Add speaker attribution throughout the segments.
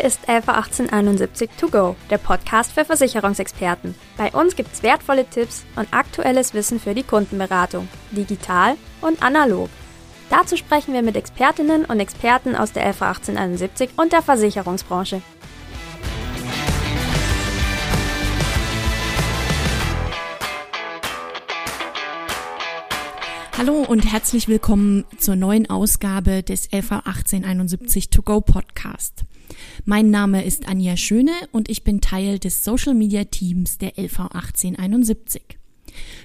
Speaker 1: Hier ist LV 1871 To Go, der Podcast für Versicherungsexperten. Bei uns gibt es wertvolle Tipps und aktuelles Wissen für die Kundenberatung, digital und analog. Dazu sprechen wir mit Expertinnen und Experten aus der LV 1871 und der Versicherungsbranche.
Speaker 2: Hallo und herzlich willkommen zur neuen Ausgabe des LV 1871 To Go Podcast. Mein Name ist Anja Schöne und ich bin Teil des Social Media Teams der LV 1871.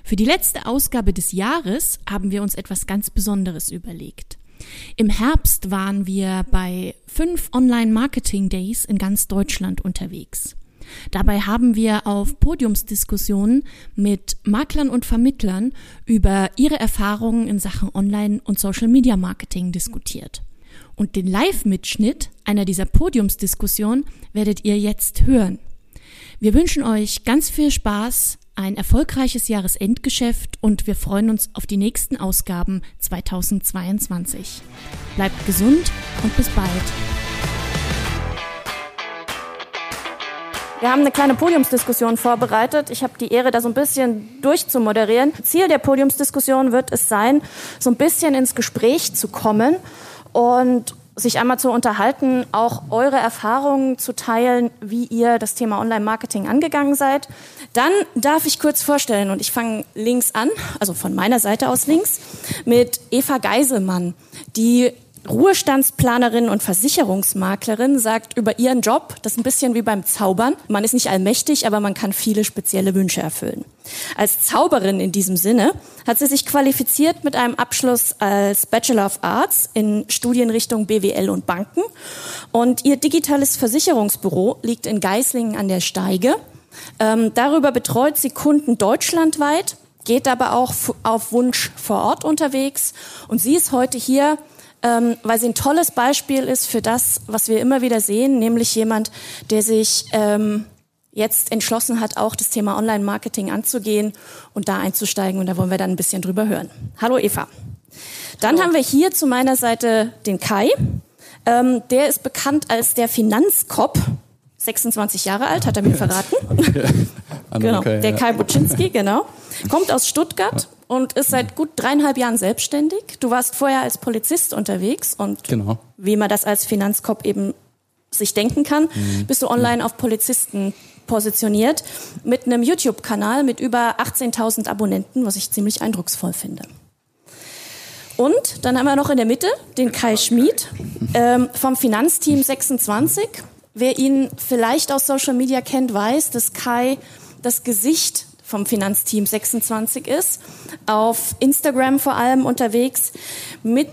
Speaker 2: Für die letzte Ausgabe des Jahres haben wir uns etwas ganz Besonderes überlegt. Im Herbst waren wir bei fünf Online Marketing Days in ganz Deutschland unterwegs. Dabei haben wir auf Podiumsdiskussionen mit Maklern und Vermittlern über ihre Erfahrungen in Sachen Online- und Social-Media-Marketing diskutiert. Und den Live-Mitschnitt einer dieser Podiumsdiskussionen werdet ihr jetzt hören. Wir wünschen euch ganz viel Spaß, ein erfolgreiches Jahresendgeschäft und wir freuen uns auf die nächsten Ausgaben 2022. Bleibt gesund und bis bald.
Speaker 3: Wir haben eine kleine Podiumsdiskussion vorbereitet. Ich habe die Ehre, da so ein bisschen durchzumoderieren. Ziel der Podiumsdiskussion wird es sein, so ein bisschen ins Gespräch zu kommen und sich einmal zu unterhalten, auch eure Erfahrungen zu teilen, wie ihr das Thema Online-Marketing angegangen seid. Dann darf ich kurz vorstellen, und ich fange links an, also von meiner Seite aus links, mit Eva Geiselmann, die Ruhestandsplanerin und Versicherungsmaklerin sagt über ihren Job, das ist ein bisschen wie beim Zaubern. Man ist nicht allmächtig, aber man kann viele spezielle Wünsche erfüllen. Als Zauberin in diesem Sinne hat sie sich qualifiziert mit einem Abschluss als Bachelor of Arts in Studienrichtung BWL und Banken. Und ihr digitales Versicherungsbüro liegt in Geislingen an der Steige. Ähm, darüber betreut sie Kunden deutschlandweit, geht aber auch auf Wunsch vor Ort unterwegs. Und sie ist heute hier ähm, weil sie ein tolles Beispiel ist für das, was wir immer wieder sehen, nämlich jemand, der sich ähm, jetzt entschlossen hat, auch das Thema Online-Marketing anzugehen und da einzusteigen. Und da wollen wir dann ein bisschen drüber hören. Hallo Eva. Dann Hallo. haben wir hier zu meiner Seite den Kai. Ähm, der ist bekannt als der Finanzkopf. 26 Jahre alt, hat er mir verraten. genau, der Kai Buczynski, genau. Kommt aus Stuttgart und ist seit gut dreieinhalb Jahren selbstständig. Du warst vorher als Polizist unterwegs und genau. wie man das als Finanzkopf eben sich denken kann, mhm. bist du online auf Polizisten positioniert mit einem YouTube-Kanal mit über 18.000 Abonnenten, was ich ziemlich eindrucksvoll finde. Und dann haben wir noch in der Mitte den Kai Schmid ähm, vom Finanzteam 26. Wer ihn vielleicht aus Social Media kennt, weiß, dass Kai das Gesicht vom Finanzteam 26 ist, auf Instagram vor allem unterwegs mit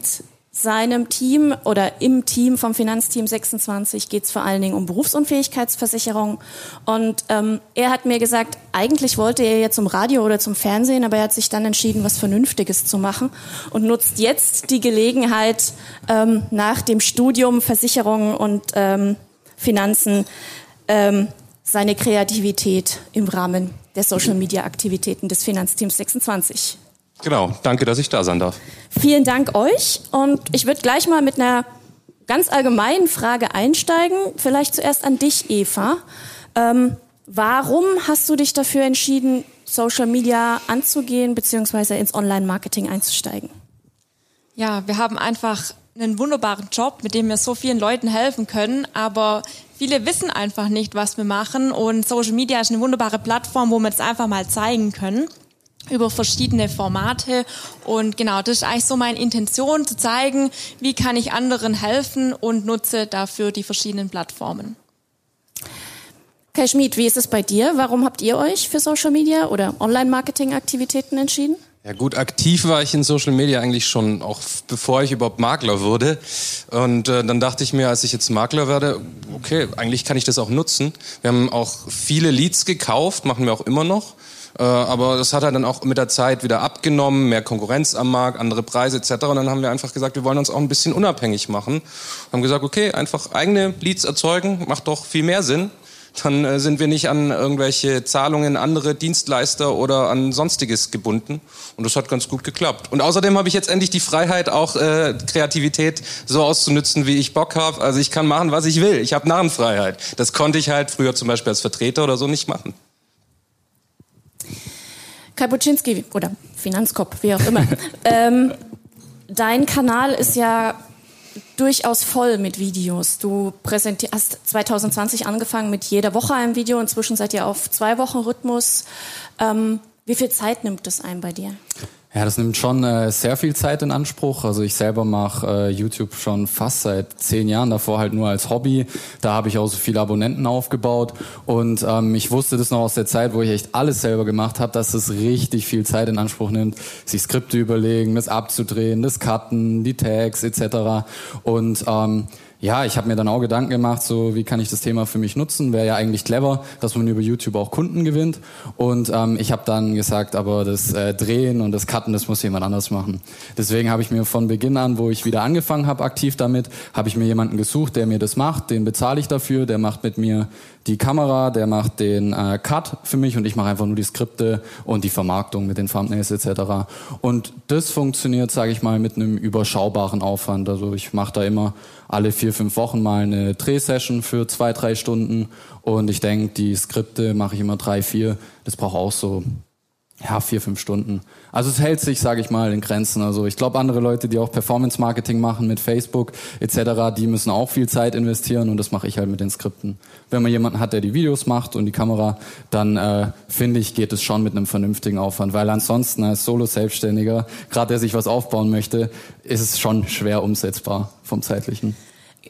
Speaker 3: seinem Team oder im Team vom Finanzteam 26 geht es vor allen Dingen um Berufsunfähigkeitsversicherung. Und ähm, er hat mir gesagt, eigentlich wollte er jetzt zum Radio oder zum Fernsehen, aber er hat sich dann entschieden, was Vernünftiges zu machen und nutzt jetzt die Gelegenheit, ähm, nach dem Studium Versicherung und ähm, Finanzen ähm, seine Kreativität im Rahmen der Social-Media-Aktivitäten des Finanzteams 26.
Speaker 4: Genau, danke, dass ich da sein darf.
Speaker 3: Vielen Dank euch und ich würde gleich mal mit einer ganz allgemeinen Frage einsteigen. Vielleicht zuerst an dich, Eva. Ähm, warum hast du dich dafür entschieden, Social Media anzugehen bzw. ins Online-Marketing einzusteigen?
Speaker 5: Ja, wir haben einfach einen wunderbaren Job, mit dem wir so vielen Leuten helfen können, aber viele wissen einfach nicht, was wir machen und Social Media ist eine wunderbare Plattform, wo wir es einfach mal zeigen können über verschiedene Formate und genau, das ist eigentlich so meine Intention, zu zeigen, wie kann ich anderen helfen und nutze dafür die verschiedenen Plattformen.
Speaker 3: Kai Schmid, wie ist es bei dir? Warum habt ihr euch für Social Media oder Online-Marketing-Aktivitäten entschieden?
Speaker 4: Ja gut, aktiv war ich in Social Media eigentlich schon, auch bevor ich überhaupt Makler wurde. Und äh, dann dachte ich mir, als ich jetzt Makler werde, okay, eigentlich kann ich das auch nutzen. Wir haben auch viele Leads gekauft, machen wir auch immer noch. Äh, aber das hat halt dann auch mit der Zeit wieder abgenommen, mehr Konkurrenz am Markt, andere Preise etc. Und dann haben wir einfach gesagt, wir wollen uns auch ein bisschen unabhängig machen. Haben gesagt, okay, einfach eigene Leads erzeugen, macht doch viel mehr Sinn. Dann äh, sind wir nicht an irgendwelche Zahlungen, andere Dienstleister oder an sonstiges gebunden. Und das hat ganz gut geklappt. Und außerdem habe ich jetzt endlich die Freiheit, auch äh, Kreativität so auszunützen, wie ich Bock habe. Also ich kann machen, was ich will. Ich habe Narrenfreiheit. Das konnte ich halt früher zum Beispiel als Vertreter oder so nicht machen.
Speaker 3: Kapuczynski oder Finanzkopf, wie auch immer. ähm, dein Kanal ist ja durchaus voll mit Videos. Du hast 2020 angefangen mit jeder Woche einem Video. Inzwischen seid ihr auf zwei Wochen Rhythmus. Ähm, wie viel Zeit nimmt das ein bei dir?
Speaker 6: Ja, das nimmt schon äh, sehr viel Zeit in Anspruch. Also ich selber mache äh, YouTube schon fast seit zehn Jahren, davor halt nur als Hobby. Da habe ich auch so viele Abonnenten aufgebaut und ähm, ich wusste das noch aus der Zeit, wo ich echt alles selber gemacht habe, dass es richtig viel Zeit in Anspruch nimmt, sich Skripte überlegen, das abzudrehen, das Cutten, die Tags etc. Und ähm, ja, ich habe mir dann auch Gedanken gemacht, so wie kann ich das Thema für mich nutzen? Wäre ja eigentlich clever, dass man über YouTube auch Kunden gewinnt. Und ähm, ich habe dann gesagt, aber das äh, Drehen und das Cutten, das muss jemand anders machen. Deswegen habe ich mir von Beginn an, wo ich wieder angefangen habe, aktiv damit, habe ich mir jemanden gesucht, der mir das macht. Den bezahle ich dafür. Der macht mit mir die Kamera, der macht den äh, Cut für mich und ich mache einfach nur die Skripte und die Vermarktung mit den Thumbnails etc. Und das funktioniert, sage ich mal, mit einem überschaubaren Aufwand. Also ich mache da immer alle vier, fünf Wochen mal eine Drehsession für zwei, drei Stunden. Und ich denke, die Skripte mache ich immer drei, vier. Das braucht auch so ja, vier, fünf Stunden. Also es hält sich, sage ich mal, in Grenzen. Also ich glaube, andere Leute, die auch Performance-Marketing machen mit Facebook etc., die müssen auch viel Zeit investieren und das mache ich halt mit den Skripten. Wenn man jemanden hat, der die Videos macht und die Kamera, dann äh, finde ich, geht es schon mit einem vernünftigen Aufwand, weil ansonsten als Solo-Selbstständiger, gerade der sich was aufbauen möchte, ist es schon schwer umsetzbar vom zeitlichen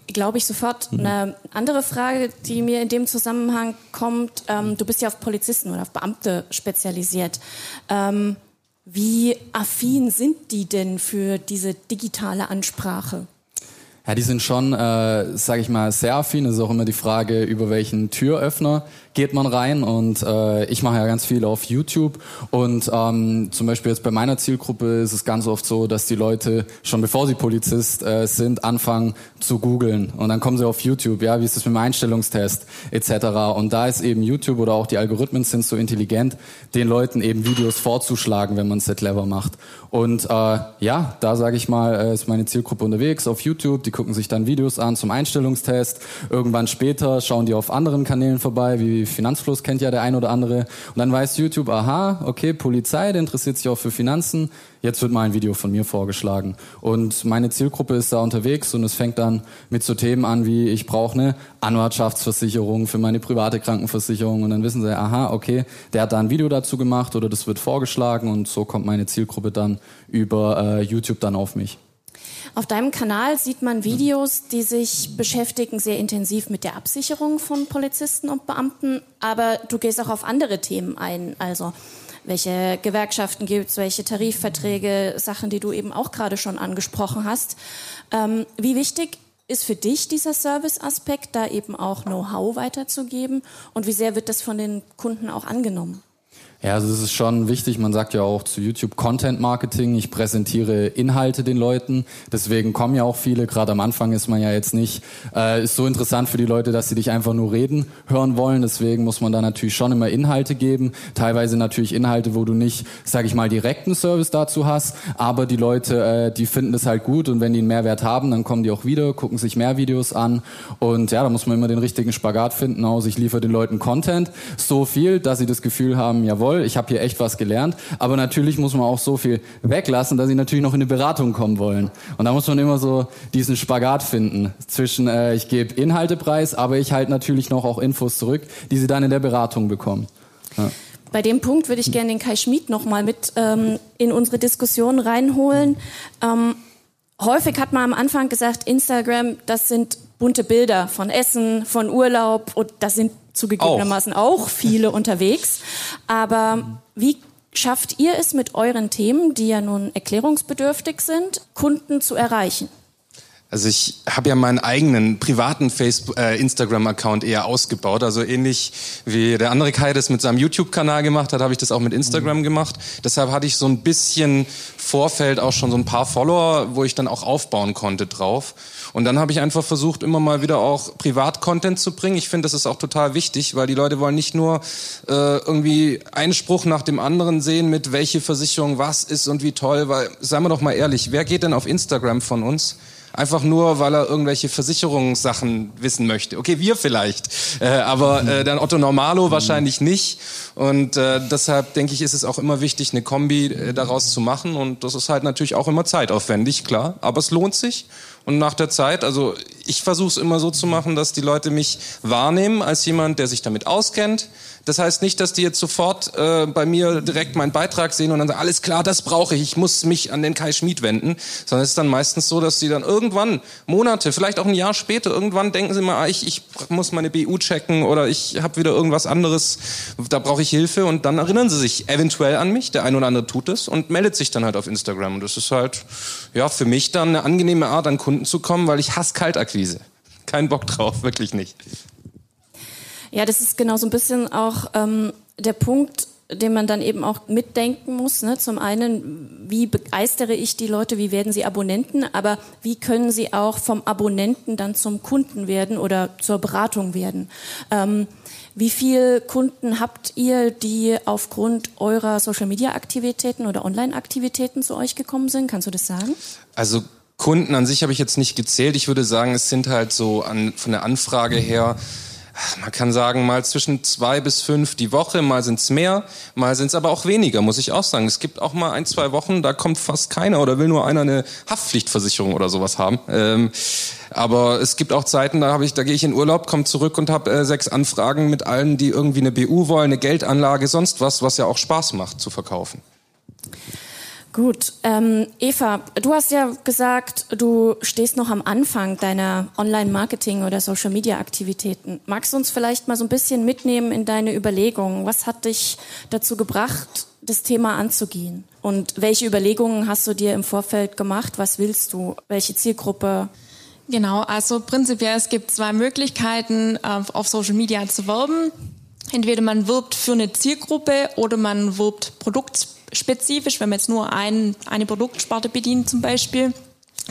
Speaker 3: glaube ich sofort. Mhm. Eine andere Frage, die mir in dem Zusammenhang kommt, ähm, du bist ja auf Polizisten oder auf Beamte spezialisiert. Ähm, wie affin sind die denn für diese digitale Ansprache?
Speaker 6: Ja, die sind schon, äh, sage ich mal, sehr affin. Es ist auch immer die Frage, über welchen Türöffner geht man rein. Und äh, ich mache ja ganz viel auf YouTube. Und ähm, zum Beispiel jetzt bei meiner Zielgruppe ist es ganz oft so, dass die Leute schon bevor sie Polizist äh, sind, anfangen zu googeln. Und dann kommen sie auf YouTube, ja, wie ist das mit dem Einstellungstest etc. Und da ist eben YouTube oder auch die Algorithmen sind so intelligent, den Leuten eben Videos vorzuschlagen, wenn man es clever macht. Und äh, ja, da sage ich mal, äh, ist meine Zielgruppe unterwegs auf YouTube. Die gucken sich dann Videos an zum Einstellungstest. Irgendwann später schauen die auf anderen Kanälen vorbei, wie Finanzfluss kennt ja der ein oder andere. Und dann weiß YouTube, aha, okay, Polizei, der interessiert sich auch für Finanzen. Jetzt wird mal ein Video von mir vorgeschlagen. Und meine Zielgruppe ist da unterwegs und es fängt dann mit so Themen an wie, ich brauche eine Anwartschaftsversicherung für meine private Krankenversicherung. Und dann wissen sie, aha, okay, der hat da ein Video dazu gemacht oder das wird vorgeschlagen und so kommt meine Zielgruppe dann über äh, YouTube dann auf mich.
Speaker 3: Auf deinem Kanal sieht man Videos, die sich beschäftigen sehr intensiv mit der Absicherung von Polizisten und Beamten, aber du gehst auch auf andere Themen ein, also welche Gewerkschaften gibt es, welche Tarifverträge, Sachen, die du eben auch gerade schon angesprochen hast. Ähm, wie wichtig ist für dich dieser Service-Aspekt, da eben auch Know-how weiterzugeben? Und wie sehr wird das von den Kunden auch angenommen?
Speaker 6: Ja, also es ist schon wichtig. Man sagt ja auch zu YouTube Content Marketing. Ich präsentiere Inhalte den Leuten. Deswegen kommen ja auch viele. Gerade am Anfang ist man ja jetzt nicht äh, ist so interessant für die Leute, dass sie dich einfach nur reden hören wollen. Deswegen muss man da natürlich schon immer Inhalte geben. Teilweise natürlich Inhalte, wo du nicht, sage ich mal, direkten Service dazu hast. Aber die Leute, äh, die finden das halt gut und wenn die einen Mehrwert haben, dann kommen die auch wieder, gucken sich mehr Videos an. Und ja, da muss man immer den richtigen Spagat finden. Aus ich liefere den Leuten Content so viel, dass sie das Gefühl haben, jawohl toll, ich habe hier echt was gelernt. Aber natürlich muss man auch so viel weglassen, dass sie natürlich noch in eine Beratung kommen wollen. Und da muss man immer so diesen Spagat finden zwischen, äh, ich gebe Inhalte preis, aber ich halte natürlich noch auch Infos zurück, die sie dann in der Beratung bekommen.
Speaker 3: Ja. Bei dem Punkt würde ich gerne den Kai Schmid noch mal mit ähm, in unsere Diskussion reinholen. Ähm, häufig hat man am Anfang gesagt, Instagram, das sind bunte Bilder von Essen, von Urlaub und das sind zugegebenermaßen auch, auch viele unterwegs. Aber wie schafft ihr es mit euren Themen, die ja nun erklärungsbedürftig sind, Kunden zu erreichen?
Speaker 4: Also ich habe ja meinen eigenen privaten Facebook, äh, Instagram-Account eher ausgebaut. Also ähnlich wie der andere Kai das mit seinem YouTube-Kanal gemacht hat, habe ich das auch mit Instagram mhm. gemacht. Deshalb hatte ich so ein bisschen Vorfeld auch schon so ein paar Follower, wo ich dann auch aufbauen konnte drauf. Und dann habe ich einfach versucht, immer mal wieder auch Privat-Content zu bringen. Ich finde, das ist auch total wichtig, weil die Leute wollen nicht nur äh, irgendwie einen Spruch nach dem anderen sehen, mit welche Versicherung was ist und wie toll, weil, seien wir doch mal ehrlich, wer geht denn auf Instagram von uns? Einfach nur, weil er irgendwelche Versicherungssachen wissen möchte. Okay, wir vielleicht, äh, aber äh, dann Otto Normalo wahrscheinlich nicht. Und äh, deshalb denke ich, ist es auch immer wichtig, eine Kombi äh, daraus zu machen. Und das ist halt natürlich auch immer zeitaufwendig, klar, aber es lohnt sich. Und nach der Zeit, also ich versuche es immer so zu machen, dass die Leute mich wahrnehmen als jemand, der sich damit auskennt. Das heißt nicht, dass die jetzt sofort äh, bei mir direkt meinen Beitrag sehen und dann sagen, alles klar, das brauche ich, ich muss mich an den Kai Schmid wenden, sondern es ist dann meistens so, dass die dann irgendwann, Monate, vielleicht auch ein Jahr später, irgendwann denken sie mal, ah, ich, ich muss meine BU checken oder ich habe wieder irgendwas anderes, da brauche ich Hilfe und dann erinnern sie sich eventuell an mich, der ein oder andere tut es und meldet sich dann halt auf Instagram und das ist halt, ja, für mich dann eine angenehme Art, an Kunden zu kommen, weil ich hasse Kaltakquise. Kein Bock drauf, wirklich nicht.
Speaker 3: Ja, das ist genau so ein bisschen auch ähm, der Punkt, den man dann eben auch mitdenken muss. Ne? Zum einen, wie begeistere ich die Leute, wie werden sie Abonnenten, aber wie können sie auch vom Abonnenten dann zum Kunden werden oder zur Beratung werden. Ähm, wie viele Kunden habt ihr, die aufgrund eurer Social-Media-Aktivitäten oder Online-Aktivitäten zu euch gekommen sind? Kannst du das sagen?
Speaker 4: Also Kunden an sich habe ich jetzt nicht gezählt. Ich würde sagen, es sind halt so an, von der Anfrage her man kann sagen, mal zwischen zwei bis fünf die Woche, mal sind es mehr, mal sind es aber auch weniger, muss ich auch sagen. Es gibt auch mal ein, zwei Wochen, da kommt fast keiner oder will nur einer eine Haftpflichtversicherung oder sowas haben. Ähm, aber es gibt auch Zeiten, da habe ich, da gehe ich in Urlaub, komme zurück und habe äh, sechs Anfragen mit allen, die irgendwie eine BU wollen, eine Geldanlage, sonst was, was ja auch Spaß macht zu verkaufen.
Speaker 3: Gut, ähm, Eva, du hast ja gesagt, du stehst noch am Anfang deiner Online-Marketing- oder Social-Media-Aktivitäten. Magst du uns vielleicht mal so ein bisschen mitnehmen in deine Überlegungen? Was hat dich dazu gebracht, das Thema anzugehen? Und welche Überlegungen hast du dir im Vorfeld gemacht? Was willst du? Welche Zielgruppe?
Speaker 5: Genau, also prinzipiell es gibt zwei Möglichkeiten, auf Social Media zu werben. Entweder man wirbt für eine Zielgruppe oder man wirbt Produkt spezifisch, wenn man jetzt nur ein, eine Produktsparte bedient zum Beispiel.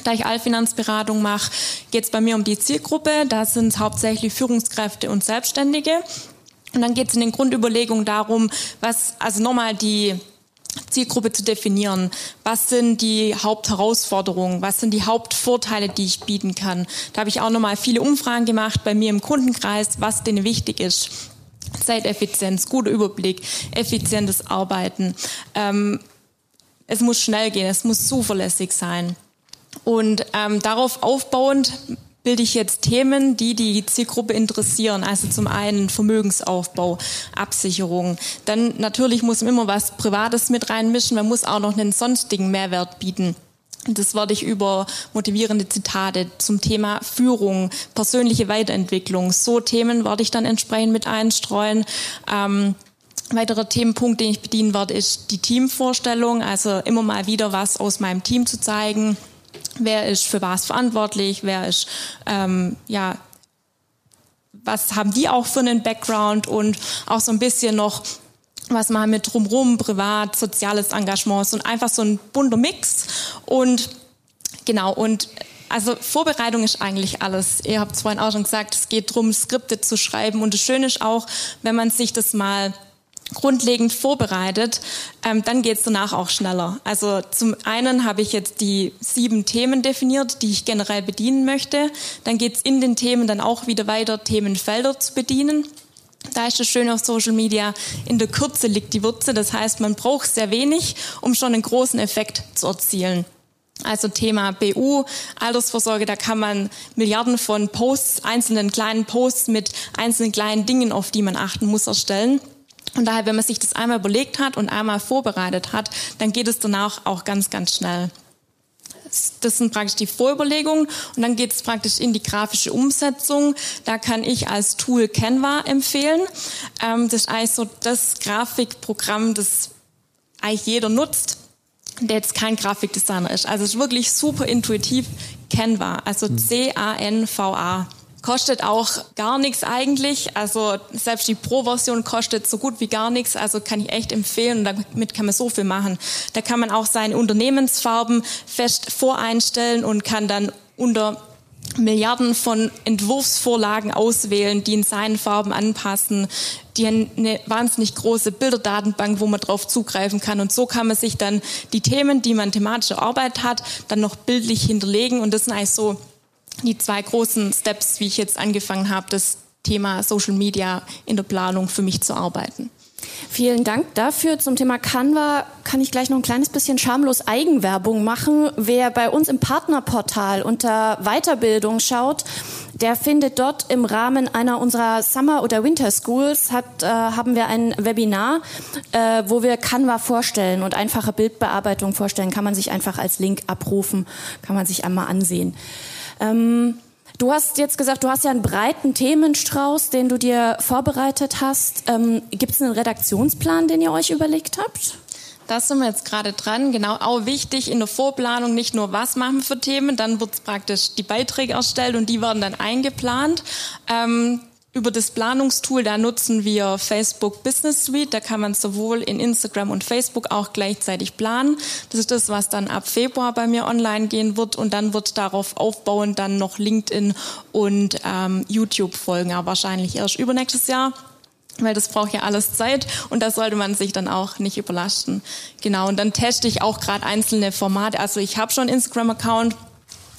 Speaker 5: Da ich Allfinanzberatung mache, geht es bei mir um die Zielgruppe. Da sind es hauptsächlich Führungskräfte und Selbstständige. Und dann geht es in den Grundüberlegungen darum, was, also nochmal die Zielgruppe zu definieren. Was sind die Hauptherausforderungen? Was sind die Hauptvorteile, die ich bieten kann? Da habe ich auch nochmal viele Umfragen gemacht bei mir im Kundenkreis, was denen wichtig ist. Zeiteffizienz, guter Überblick, effizientes Arbeiten. Ähm, es muss schnell gehen, es muss zuverlässig sein. Und ähm, darauf aufbauend bilde ich jetzt Themen, die die Zielgruppe interessieren. Also zum einen Vermögensaufbau, Absicherung. Dann natürlich muss man immer was Privates mit reinmischen. Man muss auch noch einen sonstigen Mehrwert bieten. Das werde ich über motivierende Zitate zum Thema Führung, persönliche Weiterentwicklung. So Themen werde ich dann entsprechend mit einstreuen. Ähm, weiterer Themenpunkt, den ich bedienen werde, ist die Teamvorstellung. Also immer mal wieder was aus meinem Team zu zeigen. Wer ist für was verantwortlich? Wer ist, ähm, ja, was haben die auch für einen Background und auch so ein bisschen noch was machen wir drumherum, privat, soziales Engagement und einfach so ein bunter Mix. Und genau, und also Vorbereitung ist eigentlich alles. Ihr habt es vorhin auch schon gesagt, es geht darum, Skripte zu schreiben. Und das Schöne ist auch, wenn man sich das mal grundlegend vorbereitet, ähm, dann geht es danach auch schneller. Also zum einen habe ich jetzt die sieben Themen definiert, die ich generell bedienen möchte. Dann geht es in den Themen dann auch wieder weiter, Themenfelder zu bedienen. Da ist das Schöne auf Social Media, in der Kürze liegt die Würze. Das heißt, man braucht sehr wenig, um schon einen großen Effekt zu erzielen. Also Thema BU, Altersvorsorge, da kann man Milliarden von Posts, einzelnen kleinen Posts mit einzelnen kleinen Dingen, auf die man achten muss, erstellen. Und daher, wenn man sich das einmal überlegt hat und einmal vorbereitet hat, dann geht es danach auch ganz, ganz schnell. Das sind praktisch die Vorüberlegungen und dann geht es praktisch in die grafische Umsetzung. Da kann ich als Tool Canva empfehlen. Ähm, das ist eigentlich so das Grafikprogramm, das eigentlich jeder nutzt. der jetzt kein Grafikdesigner ist. Also es ist wirklich super intuitiv Canva, also. C-A-N-V-A. Kostet auch gar nichts eigentlich. Also selbst die Pro-Version kostet so gut wie gar nichts. Also kann ich echt empfehlen und damit kann man so viel machen. Da kann man auch seine Unternehmensfarben fest voreinstellen und kann dann unter Milliarden von Entwurfsvorlagen auswählen, die in seinen Farben anpassen. Die eine wahnsinnig große Bilderdatenbank, wo man drauf zugreifen kann. Und so kann man sich dann die Themen, die man thematische Arbeit hat, dann noch bildlich hinterlegen. Und das sind eigentlich so die zwei großen Steps, wie ich jetzt angefangen habe, das Thema Social Media in der Planung für mich zu arbeiten.
Speaker 3: Vielen Dank dafür. Zum Thema Canva kann ich gleich noch ein kleines bisschen schamlos Eigenwerbung machen. Wer bei uns im Partnerportal unter Weiterbildung schaut, der findet dort im Rahmen einer unserer Summer- oder Winter Schools äh, haben wir ein Webinar, äh, wo wir Canva vorstellen und einfache Bildbearbeitung vorstellen. Kann man sich einfach als Link abrufen, kann man sich einmal ansehen. Ähm, du hast jetzt gesagt, du hast ja einen breiten Themenstrauß, den du dir vorbereitet hast. Ähm, Gibt es einen Redaktionsplan, den ihr euch überlegt habt?
Speaker 5: Das sind wir jetzt gerade dran. Genau, auch wichtig in der Vorplanung nicht nur, was machen wir für Themen, dann wird praktisch die Beiträge erstellt und die werden dann eingeplant. Ähm, über das Planungstool, da nutzen wir Facebook Business Suite. Da kann man sowohl in Instagram und Facebook auch gleichzeitig planen. Das ist das, was dann ab Februar bei mir online gehen wird. Und dann wird darauf aufbauend dann noch LinkedIn und ähm, YouTube folgen, aber wahrscheinlich erst übernächstes Jahr weil das braucht ja alles Zeit und da sollte man sich dann auch nicht überlasten. Genau, und dann teste ich auch gerade einzelne Formate. Also ich habe schon Instagram-Account,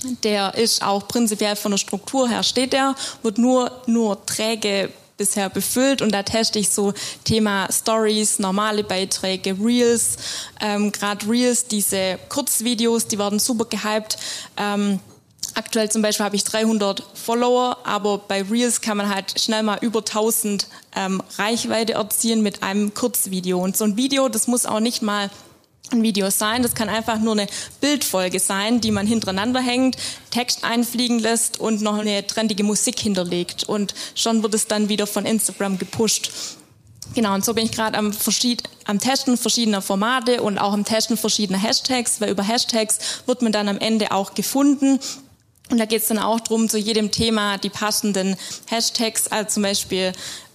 Speaker 5: der ist auch prinzipiell von der Struktur her steht der, wird nur, nur träge bisher befüllt und da teste ich so Thema Stories, normale Beiträge, Reels, ähm, gerade Reels, diese Kurzvideos, die werden super gehypt. Ähm, aktuell zum Beispiel habe ich 300 Follower, aber bei Reels kann man halt schnell mal über 1000 ähm, Reichweite erzielen mit einem Kurzvideo und so ein Video, das muss auch nicht mal ein Video sein. Das kann einfach nur eine Bildfolge sein, die man hintereinander hängt, Text einfliegen lässt und noch eine trendige Musik hinterlegt. Und schon wird es dann wieder von Instagram gepusht. Genau, und so bin ich gerade am, am Testen verschiedener Formate und auch am Testen verschiedener Hashtags, weil über Hashtags wird man dann am Ende auch gefunden. Und da geht es dann auch darum, zu jedem Thema die passenden Hashtags, also zum Beispiel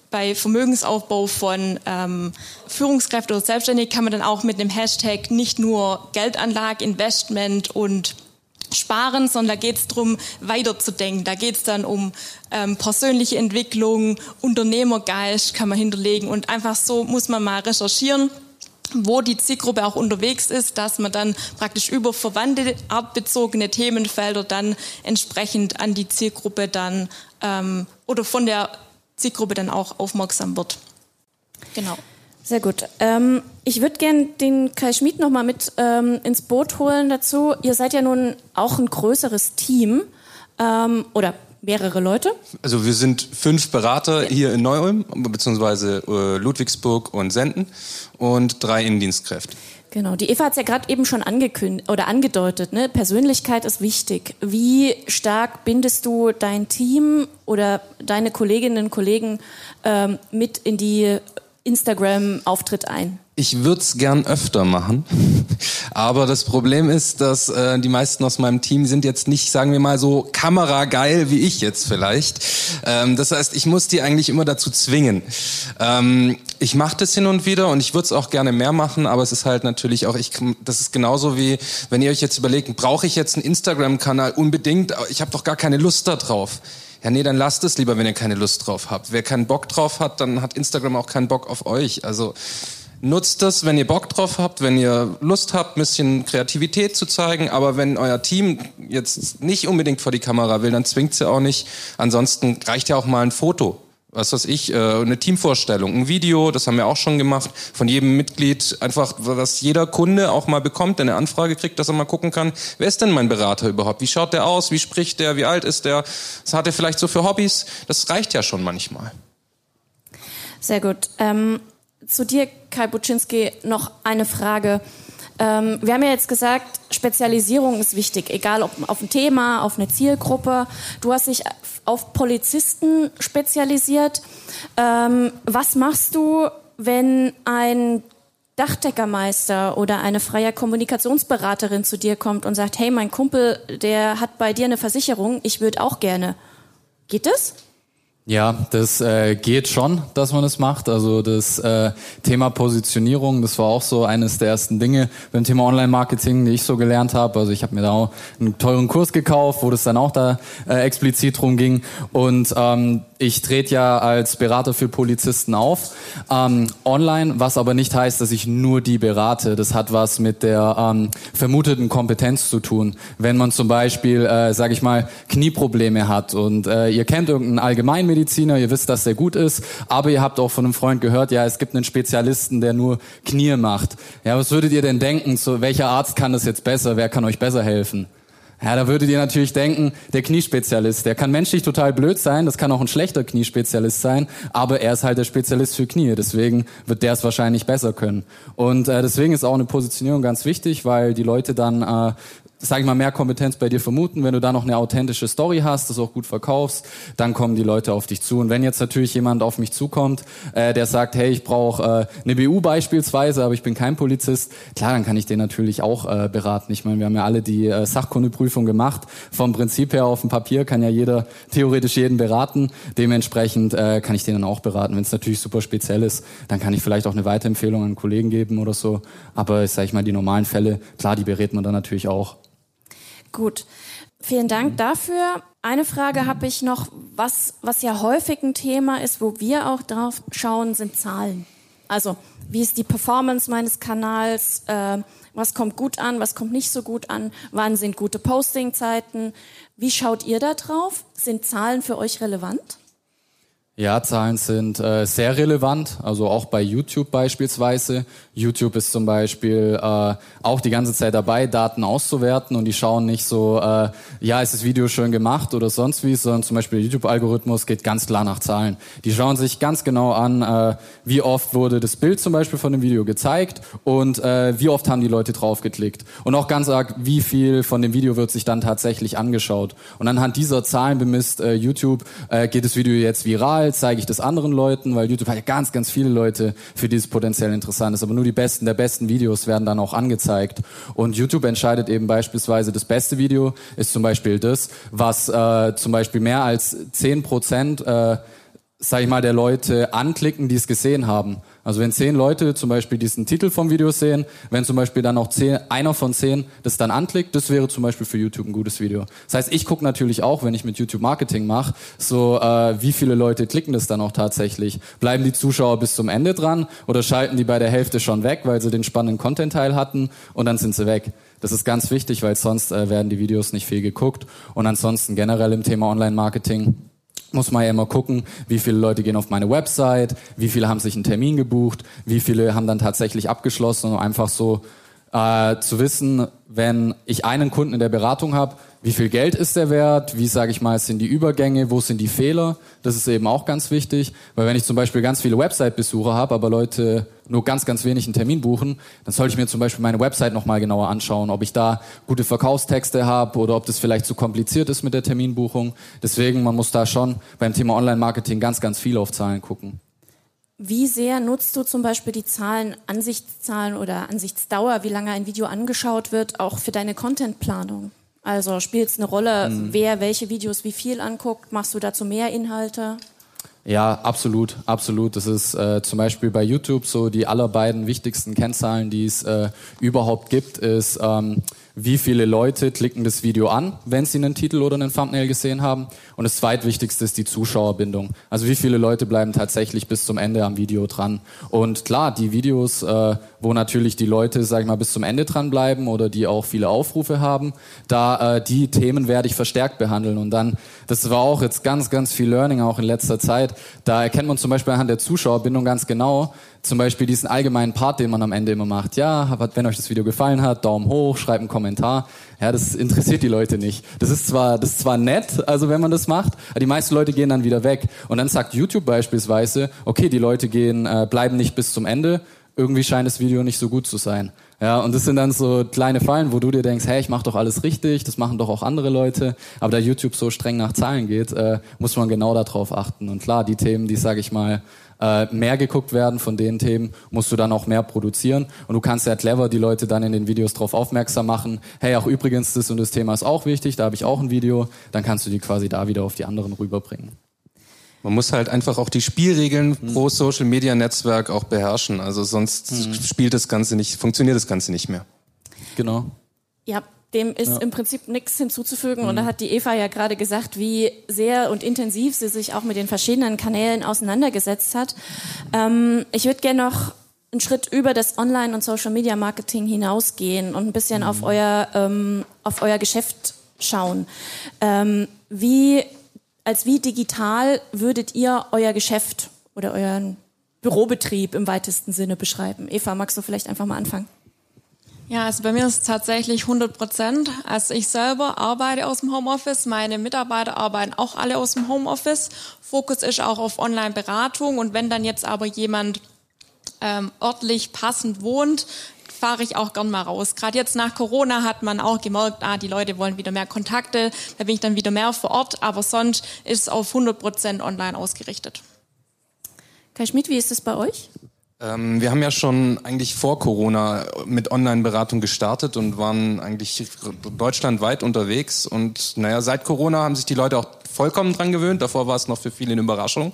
Speaker 5: bei Vermögensaufbau von ähm, Führungskräften oder Selbstständigen kann man dann auch mit einem Hashtag nicht nur Geldanlage, Investment und Sparen, sondern da geht es darum, weiterzudenken. Da geht es dann um ähm, persönliche Entwicklung, Unternehmergeist kann man hinterlegen und einfach so muss man mal recherchieren wo die Zielgruppe auch unterwegs ist, dass man dann praktisch über verwandte artbezogene Themenfelder dann entsprechend an die Zielgruppe dann ähm, oder von der Zielgruppe dann auch aufmerksam wird.
Speaker 3: Genau. Sehr gut. Ähm, ich würde gerne den Kai Schmid noch mal mit ähm, ins Boot holen dazu. Ihr seid ja nun auch ein größeres Team ähm, oder mehrere Leute.
Speaker 4: Also wir sind fünf Berater ja. hier in Neu-Ulm, beziehungsweise äh, Ludwigsburg und Senden und drei Innendienstkräfte.
Speaker 3: Genau, die Eva hat es ja gerade eben schon angekündigt oder angedeutet. Ne? Persönlichkeit ist wichtig. Wie stark bindest du dein Team oder deine Kolleginnen und Kollegen ähm, mit in die Instagram-Auftritt ein?
Speaker 4: Ich würde es gern öfter machen, aber das Problem ist, dass äh, die meisten aus meinem Team sind jetzt nicht, sagen wir mal so, kamerageil wie ich jetzt vielleicht. Ähm, das heißt, ich muss die eigentlich immer dazu zwingen. Ähm, ich mache das hin und wieder und ich würde es auch gerne mehr machen, aber es ist halt natürlich auch, ich, das ist genauso wie, wenn ihr euch jetzt überlegt, brauche ich jetzt einen Instagram-Kanal unbedingt, ich habe doch gar keine Lust darauf. Ja, nee, dann lasst es lieber, wenn ihr keine Lust drauf habt. Wer keinen Bock drauf hat, dann hat Instagram auch keinen Bock auf euch. Also Nutzt das, wenn ihr Bock drauf habt, wenn ihr Lust habt, ein bisschen Kreativität zu zeigen. Aber wenn euer Team jetzt nicht unbedingt vor die Kamera will, dann zwingt sie auch nicht. Ansonsten reicht ja auch mal ein Foto. Was weiß ich, äh, eine Teamvorstellung, ein Video, das haben wir auch schon gemacht, von jedem Mitglied, einfach, was jeder Kunde auch mal bekommt, der eine Anfrage kriegt, dass er mal gucken kann, wer ist denn mein Berater überhaupt? Wie schaut der aus? Wie spricht der? Wie alt ist der? Was hat er vielleicht so für Hobbys? Das reicht ja schon manchmal.
Speaker 3: Sehr gut. Ähm zu dir, Kai Buczynski, noch eine Frage. Ähm, wir haben ja jetzt gesagt, Spezialisierung ist wichtig, egal ob auf ein Thema, auf eine Zielgruppe. Du hast dich auf Polizisten spezialisiert. Ähm, was machst du, wenn ein Dachdeckermeister oder eine freie Kommunikationsberaterin zu dir kommt und sagt, hey, mein Kumpel, der hat bei dir eine Versicherung, ich würde auch gerne. Geht das?
Speaker 6: Ja, das äh, geht schon, dass man das macht. Also das äh, Thema Positionierung, das war auch so eines der ersten Dinge beim Thema Online-Marketing, die ich so gelernt habe. Also ich habe mir da auch einen teuren Kurs gekauft, wo das dann auch da äh, explizit drum ging. Und ähm, ich trete ja als Berater für Polizisten auf, ähm, online, was aber nicht heißt, dass ich nur die berate. Das hat was mit der ähm, vermuteten Kompetenz zu tun. Wenn man zum Beispiel, äh, sage ich mal, Knieprobleme hat und äh, ihr kennt irgendeinen Allgemeinmediziner, ihr wisst, dass der gut ist, aber ihr habt auch von einem Freund gehört, ja, es gibt einen Spezialisten, der nur Knie macht. Ja, was würdet ihr denn denken? So, welcher Arzt kann das jetzt besser? Wer kann euch besser helfen? Ja, da würdet ihr natürlich denken, der Kniespezialist, der kann menschlich total blöd sein, das kann auch ein schlechter Kniespezialist sein, aber er ist halt der Spezialist für Knie, deswegen wird der es wahrscheinlich besser können. Und äh, deswegen ist auch eine Positionierung ganz wichtig, weil die Leute dann äh, sage ich mal, mehr Kompetenz bei dir vermuten. Wenn du da noch eine authentische Story hast, das auch gut verkaufst, dann kommen die Leute auf dich zu. Und wenn jetzt natürlich jemand auf mich zukommt, äh, der sagt, hey, ich brauche äh, eine BU beispielsweise, aber ich bin kein Polizist, klar, dann kann ich den natürlich auch äh, beraten. Ich meine, wir haben ja alle die äh, Sachkundeprüfung gemacht. Vom Prinzip her auf dem Papier kann ja jeder theoretisch jeden beraten. Dementsprechend äh, kann ich den dann auch beraten. Wenn es natürlich super speziell ist, dann kann ich vielleicht auch eine Weiterempfehlung an Kollegen geben oder so. Aber sage ich mal, die normalen Fälle, klar, die berät man dann natürlich auch.
Speaker 3: Gut. Vielen Dank dafür. Eine Frage habe ich noch, was, was ja häufig ein Thema ist, wo wir auch drauf schauen, sind Zahlen. Also, wie ist die Performance meines Kanals? Äh, was kommt gut an? Was kommt nicht so gut an? Wann sind gute Postingzeiten? Wie schaut ihr da drauf? Sind Zahlen für euch relevant?
Speaker 6: Ja, Zahlen sind äh, sehr relevant, also auch bei YouTube beispielsweise. YouTube ist zum Beispiel äh, auch die ganze Zeit dabei, Daten auszuwerten und die schauen nicht so, äh, ja, ist das Video schön gemacht oder sonst wie, sondern zum Beispiel der YouTube-Algorithmus geht ganz klar nach Zahlen. Die schauen sich ganz genau an, äh, wie oft wurde das Bild zum Beispiel von dem Video gezeigt und äh, wie oft haben die Leute draufgeklickt. Und auch ganz arg, wie viel von dem Video wird sich dann tatsächlich angeschaut. Und anhand dieser Zahlen bemisst äh, YouTube, äh, geht das Video jetzt viral, zeige ich das anderen Leuten, weil YouTube hat ja ganz, ganz viele Leute, für die es potenziell interessant ist. Aber nur die besten der besten Videos werden dann auch angezeigt. Und YouTube entscheidet eben beispielsweise, das beste Video ist zum Beispiel das, was äh, zum Beispiel mehr als zehn Prozent äh, sag ich mal, der Leute anklicken, die es gesehen haben. Also wenn zehn Leute zum Beispiel diesen Titel vom Video sehen, wenn zum Beispiel dann auch zehn, einer von zehn das dann anklickt, das wäre zum Beispiel für YouTube ein gutes Video. Das heißt, ich gucke natürlich auch, wenn ich mit YouTube Marketing mache, so äh, wie viele Leute klicken das dann auch tatsächlich. Bleiben die Zuschauer bis zum Ende dran oder schalten die bei der Hälfte schon weg, weil sie den spannenden Content-Teil hatten und dann sind sie weg. Das ist ganz wichtig, weil sonst äh, werden die Videos nicht viel geguckt. Und ansonsten generell im Thema Online-Marketing muss man ja immer gucken, wie viele Leute gehen auf meine Website, wie viele haben sich einen Termin gebucht, wie viele haben dann tatsächlich abgeschlossen und einfach so äh, zu wissen, wenn ich einen Kunden in der Beratung habe, wie viel Geld ist der wert, wie sage ich mal, sind die Übergänge, wo sind die Fehler, das ist eben auch ganz wichtig, weil wenn ich zum Beispiel ganz viele Website-Besucher habe, aber Leute nur ganz, ganz wenig einen Termin buchen, dann sollte ich mir zum Beispiel meine Website nochmal genauer anschauen, ob ich da gute Verkaufstexte habe oder ob das vielleicht zu kompliziert ist mit der Terminbuchung. Deswegen, man muss da schon beim Thema Online-Marketing ganz, ganz viel auf Zahlen gucken.
Speaker 3: Wie sehr nutzt du zum Beispiel die Zahlen, Ansichtszahlen oder Ansichtsdauer, wie lange ein Video angeschaut wird, auch für deine Contentplanung? Also spielt es eine Rolle, mhm. wer welche Videos wie viel anguckt? Machst du dazu mehr Inhalte?
Speaker 6: Ja, absolut, absolut. Das ist äh, zum Beispiel bei YouTube so die aller beiden wichtigsten Kennzahlen, die es äh, überhaupt gibt, ist ähm, wie viele Leute klicken das Video an, wenn sie einen Titel oder einen Thumbnail gesehen haben. Und das zweitwichtigste ist die Zuschauerbindung. Also wie viele Leute bleiben tatsächlich bis zum Ende am Video dran. Und klar, die Videos, äh, wo natürlich die Leute, sag ich mal, bis zum Ende dran bleiben oder die auch viele Aufrufe haben, da äh, die Themen werde ich verstärkt behandeln. Und dann, das war auch jetzt ganz, ganz viel Learning auch in letzter Zeit. Da erkennt man zum Beispiel anhand der Zuschauerbindung ganz genau, zum Beispiel diesen allgemeinen Part, den man am Ende immer macht. Ja, wenn euch das Video gefallen hat, Daumen hoch, schreibt einen Kommentar. Ja, das interessiert die Leute nicht. Das ist zwar, das ist zwar nett, also wenn man das macht, aber die meisten Leute gehen dann wieder weg. Und dann sagt YouTube beispielsweise, okay, die Leute gehen, äh, bleiben nicht bis zum Ende. Irgendwie scheint das Video nicht so gut zu sein. Ja, und das sind dann so kleine Fallen, wo du dir denkst, hey, ich mache doch alles richtig, das machen doch auch andere Leute. Aber da YouTube so streng nach Zahlen geht, äh, muss man genau darauf achten. Und klar, die Themen, die, sage ich mal, äh, mehr geguckt werden von den Themen, musst du dann auch mehr produzieren. Und du kannst ja clever die Leute dann in den Videos darauf aufmerksam machen, hey, auch übrigens, das und das Thema ist auch wichtig, da habe ich auch ein Video, dann kannst du die quasi da wieder auf die anderen rüberbringen.
Speaker 4: Man muss halt einfach auch die Spielregeln hm. pro Social Media Netzwerk auch beherrschen. Also sonst hm. spielt das Ganze nicht, funktioniert das Ganze nicht mehr.
Speaker 6: Genau.
Speaker 3: Ja, dem ist ja. im Prinzip nichts hinzuzufügen. Mhm. Und da hat die Eva ja gerade gesagt, wie sehr und intensiv sie sich auch mit den verschiedenen Kanälen auseinandergesetzt hat. Ähm, ich würde gerne noch einen Schritt über das Online- und Social-Media-Marketing hinausgehen und ein bisschen mhm. auf, euer, ähm, auf euer Geschäft schauen. Ähm, wie, als wie digital würdet ihr euer Geschäft oder euren Bürobetrieb im weitesten Sinne beschreiben? Eva, magst du vielleicht einfach mal anfangen?
Speaker 5: Ja, also bei mir ist es tatsächlich 100 Prozent. Also ich selber arbeite aus dem Homeoffice, meine Mitarbeiter arbeiten auch alle aus dem Homeoffice. Fokus ist auch auf Online-Beratung und wenn dann jetzt aber jemand ähm, örtlich passend wohnt, fahre ich auch gern mal raus. Gerade jetzt nach Corona hat man auch gemerkt, ah, die Leute wollen wieder mehr Kontakte, da bin ich dann wieder mehr vor Ort, aber sonst ist es auf 100 Prozent online ausgerichtet.
Speaker 3: Kai Schmidt, wie ist es bei euch?
Speaker 4: Ähm, wir haben ja schon eigentlich vor Corona mit Online-Beratung gestartet und waren eigentlich deutschlandweit unterwegs. Und naja, seit Corona haben sich die Leute auch vollkommen dran gewöhnt. Davor war es noch für viele eine Überraschung.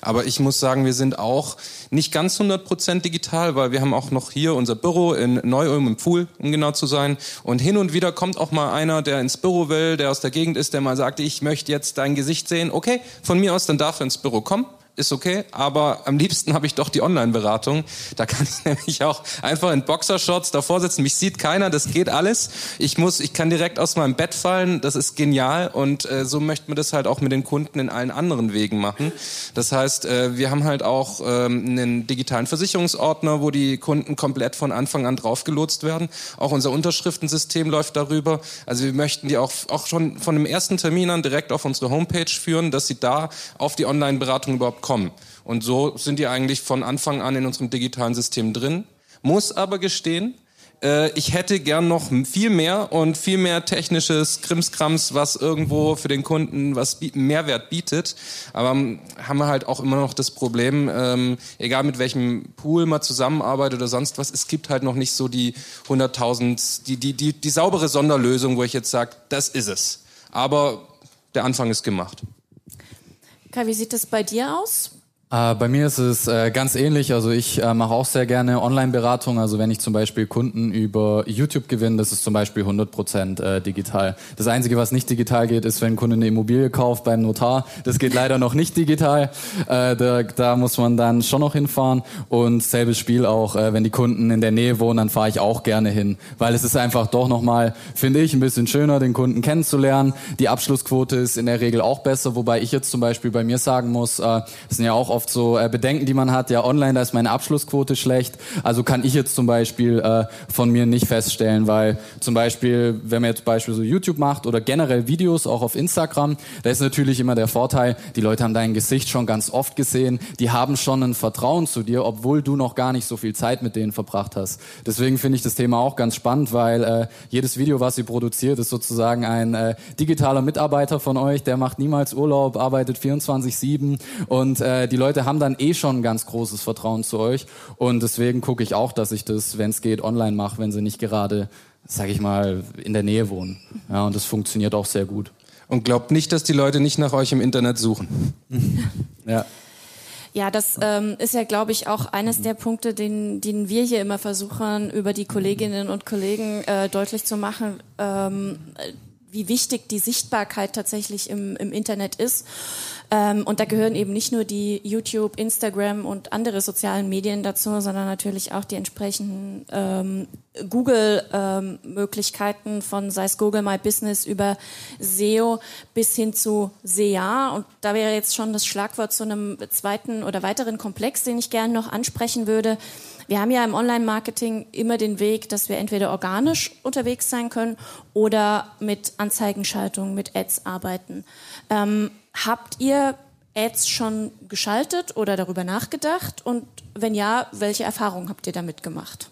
Speaker 4: Aber ich muss sagen, wir sind auch nicht ganz 100% digital, weil wir haben auch noch hier unser Büro in Neu-Ulm im Pfuhl, um genau zu sein. Und hin und wieder kommt auch mal einer, der ins Büro will, der aus der Gegend ist, der mal sagt, ich möchte jetzt dein Gesicht sehen. Okay, von mir aus, dann darf er ins Büro kommen ist okay, aber am liebsten habe ich doch die Online-Beratung. Da kann ich nämlich auch einfach in Boxershorts davor sitzen. Mich sieht keiner, das geht alles. Ich muss, ich kann direkt aus meinem Bett fallen. Das ist genial und äh, so möchte man das halt auch mit den Kunden in allen anderen Wegen machen. Das heißt, äh, wir haben halt auch ähm, einen digitalen Versicherungsordner, wo die Kunden komplett von Anfang an draufgelotst werden. Auch unser Unterschriftensystem läuft darüber. Also wir möchten die auch auch schon von dem ersten Termin an direkt auf unsere Homepage führen, dass sie da auf die Online-Beratung überhaupt kommen. Und so sind die eigentlich von Anfang an in unserem digitalen System drin. Muss aber gestehen, äh, ich hätte gern noch viel mehr und viel mehr technisches Krimskrams, was irgendwo für den Kunden was Mehrwert bietet. Aber haben wir halt auch immer noch das Problem, ähm, egal mit welchem Pool man zusammenarbeitet oder sonst was, es gibt halt noch nicht so die 100.000, die, die, die, die saubere Sonderlösung, wo ich jetzt sage, das ist es. Aber der Anfang ist gemacht.
Speaker 3: Kai, wie sieht das bei dir aus?
Speaker 6: Äh, bei mir ist es äh, ganz ähnlich. Also ich äh, mache auch sehr gerne Online-Beratung. Also wenn ich zum Beispiel Kunden über YouTube gewinne, das ist zum Beispiel 100 Prozent digital. Das Einzige, was nicht digital geht, ist, wenn ein Kunde eine Immobilie kauft beim Notar. Das geht leider noch nicht digital. Da, da muss man dann schon noch hinfahren. Und selbes Spiel auch, wenn die Kunden in der Nähe wohnen, dann fahre ich auch gerne hin. Weil es ist einfach doch nochmal, finde ich, ein bisschen schöner, den Kunden kennenzulernen. Die Abschlussquote ist in der Regel auch besser, wobei ich jetzt zum Beispiel bei mir sagen muss, das sind ja auch oft oft so äh, Bedenken, die man hat, ja online, da ist meine Abschlussquote schlecht. Also kann ich jetzt zum Beispiel äh, von mir nicht feststellen, weil zum Beispiel, wenn man jetzt Beispiel so YouTube macht oder generell Videos auch auf Instagram, da ist natürlich immer der Vorteil, die Leute haben dein Gesicht schon ganz oft gesehen, die haben schon ein Vertrauen zu dir, obwohl du noch gar nicht so viel Zeit mit denen verbracht hast. Deswegen finde ich das Thema auch ganz spannend, weil äh, jedes Video, was ihr produziert, ist sozusagen ein äh, digitaler Mitarbeiter von euch, der macht niemals Urlaub, arbeitet 24-7 und äh, die Leute Leute haben dann eh schon ein ganz großes Vertrauen zu euch. Und deswegen gucke ich auch, dass ich das, wenn es geht, online mache, wenn sie nicht gerade, sage ich mal, in der Nähe wohnen. Ja, und das funktioniert auch sehr gut.
Speaker 4: Und glaubt nicht, dass die Leute nicht nach euch im Internet suchen.
Speaker 3: ja. Ja, das ähm, ist ja, glaube ich, auch eines der Punkte, den, den wir hier immer versuchen, über die Kolleginnen und Kollegen äh, deutlich zu machen. Ähm, wie wichtig die Sichtbarkeit tatsächlich im, im Internet ist. Ähm, und da gehören eben nicht nur die YouTube, Instagram und andere sozialen Medien dazu, sondern natürlich auch die entsprechenden ähm, Google-Möglichkeiten ähm, von, sei es Google My Business über SEO bis hin zu SEA. Und da wäre jetzt schon das Schlagwort zu einem zweiten oder weiteren Komplex, den ich gerne noch ansprechen würde. Wir haben ja im Online-Marketing immer den Weg, dass wir entweder organisch unterwegs sein können oder mit Anzeigenschaltung, mit Ads arbeiten. Ähm, habt ihr Ads schon geschaltet oder darüber nachgedacht? Und wenn ja, welche Erfahrungen habt ihr damit gemacht?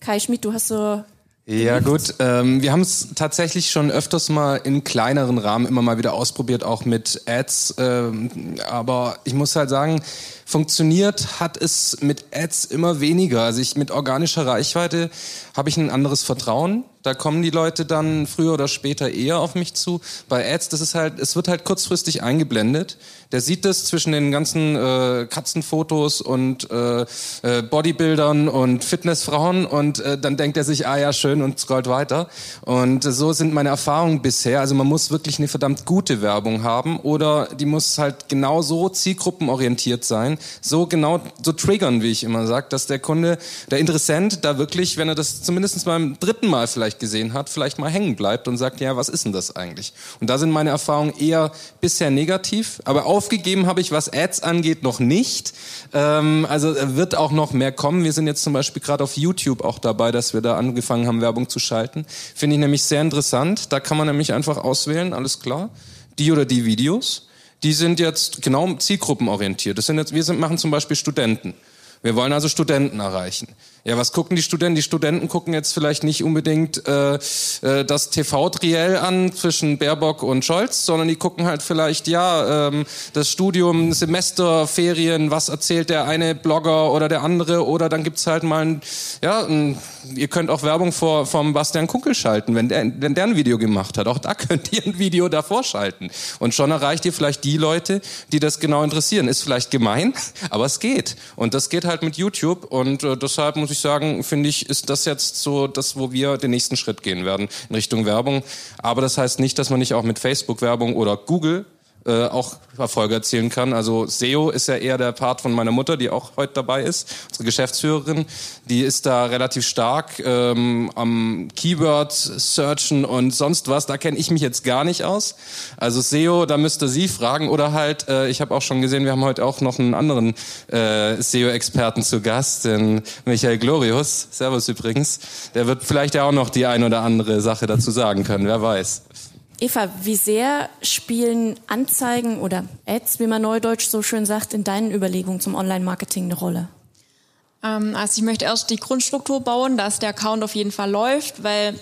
Speaker 3: Kai Schmidt, du hast so
Speaker 4: ja gut, ähm, wir haben es tatsächlich schon öfters mal in kleineren Rahmen immer mal wieder ausprobiert, auch mit Ads. Ähm, aber ich muss halt sagen, funktioniert hat es mit Ads immer weniger. Also ich mit organischer Reichweite habe ich ein anderes Vertrauen. Da kommen die Leute dann früher oder später eher auf mich zu. Bei Ads, das ist halt, es wird halt kurzfristig eingeblendet. Der sieht das zwischen den ganzen äh, Katzenfotos und äh, äh, Bodybuildern und Fitnessfrauen und äh, dann denkt er sich, ah ja, schön und scrollt weiter. Und so sind meine Erfahrungen bisher. Also man muss wirklich eine verdammt gute Werbung haben oder die muss halt genau so zielgruppenorientiert sein, so genau so triggern, wie ich immer sage, dass der Kunde, der Interessent da wirklich, wenn er das zumindest beim dritten Mal vielleicht gesehen hat, vielleicht mal hängen bleibt und sagt, ja, was ist denn das eigentlich? Und da sind meine Erfahrungen eher bisher negativ, aber Aufgegeben habe ich, was Ads angeht, noch nicht. Ähm, also wird auch noch mehr kommen. Wir sind jetzt zum Beispiel gerade auf YouTube auch dabei, dass wir da angefangen haben, Werbung zu schalten. Finde ich nämlich sehr interessant. Da kann man nämlich einfach auswählen, alles klar, die oder die Videos. Die sind jetzt genau zielgruppenorientiert. Das sind jetzt, wir sind, machen zum Beispiel Studenten. Wir wollen also Studenten erreichen. Ja, was gucken die Studenten? Die Studenten gucken jetzt vielleicht nicht unbedingt äh, äh, das TV-Triell an zwischen Baerbock und Scholz, sondern die gucken halt vielleicht, ja, ähm, das Studium, Semesterferien, was erzählt der eine Blogger oder der andere oder dann gibt's halt mal ein, ja, ein, ihr könnt auch Werbung vor, vom Bastian Kunkel schalten, wenn der, wenn der ein Video gemacht hat. Auch da könnt ihr ein Video davor schalten. Und schon erreicht ihr vielleicht die Leute, die das genau interessieren. Ist vielleicht gemein, aber es geht. Und das geht halt mit YouTube und äh, deshalb muss ich ich sagen, finde ich, ist das jetzt so das, wo wir den nächsten Schritt gehen werden in Richtung Werbung. Aber das heißt nicht, dass man nicht auch mit Facebook-Werbung oder Google äh, auch Erfolge erzielen kann. Also SEO ist ja eher der Part von meiner Mutter, die auch heute dabei ist, unsere Geschäftsführerin. Die ist da relativ stark ähm, am Keyword Searchen und sonst was. Da kenne ich mich jetzt gar nicht aus. Also SEO, da müsste sie fragen oder halt, äh, ich habe auch schon gesehen, wir haben heute auch noch einen anderen äh, SEO-Experten zu Gast, den Michael Glorius. Servus übrigens. Der wird vielleicht ja auch noch die ein oder andere Sache dazu sagen können. Wer weiß.
Speaker 3: Eva, wie sehr spielen Anzeigen oder Ads, wie man neudeutsch so schön sagt, in deinen Überlegungen zum Online-Marketing eine Rolle?
Speaker 5: Ähm, also ich möchte erst die Grundstruktur bauen, dass der Account auf jeden Fall läuft, weil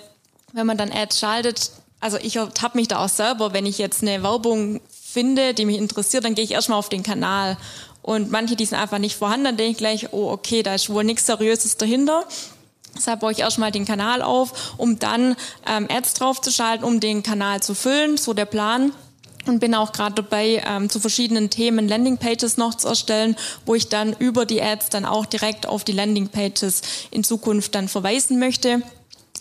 Speaker 5: wenn man dann Ads schaltet, also ich ertappe mich da auch selber, wenn ich jetzt eine Werbung finde, die mich interessiert, dann gehe ich erstmal auf den Kanal. Und manche, die sind einfach nicht vorhanden, dann denke ich gleich, oh okay, da ist wohl nichts Seriöses dahinter. Deshalb baue ich erstmal den Kanal auf, um dann ähm, Ads draufzuschalten, um den Kanal zu füllen, so der Plan und bin auch gerade dabei, ähm, zu verschiedenen Themen Landingpages noch zu erstellen, wo ich dann über die Ads dann auch direkt auf die Landingpages in Zukunft dann verweisen möchte.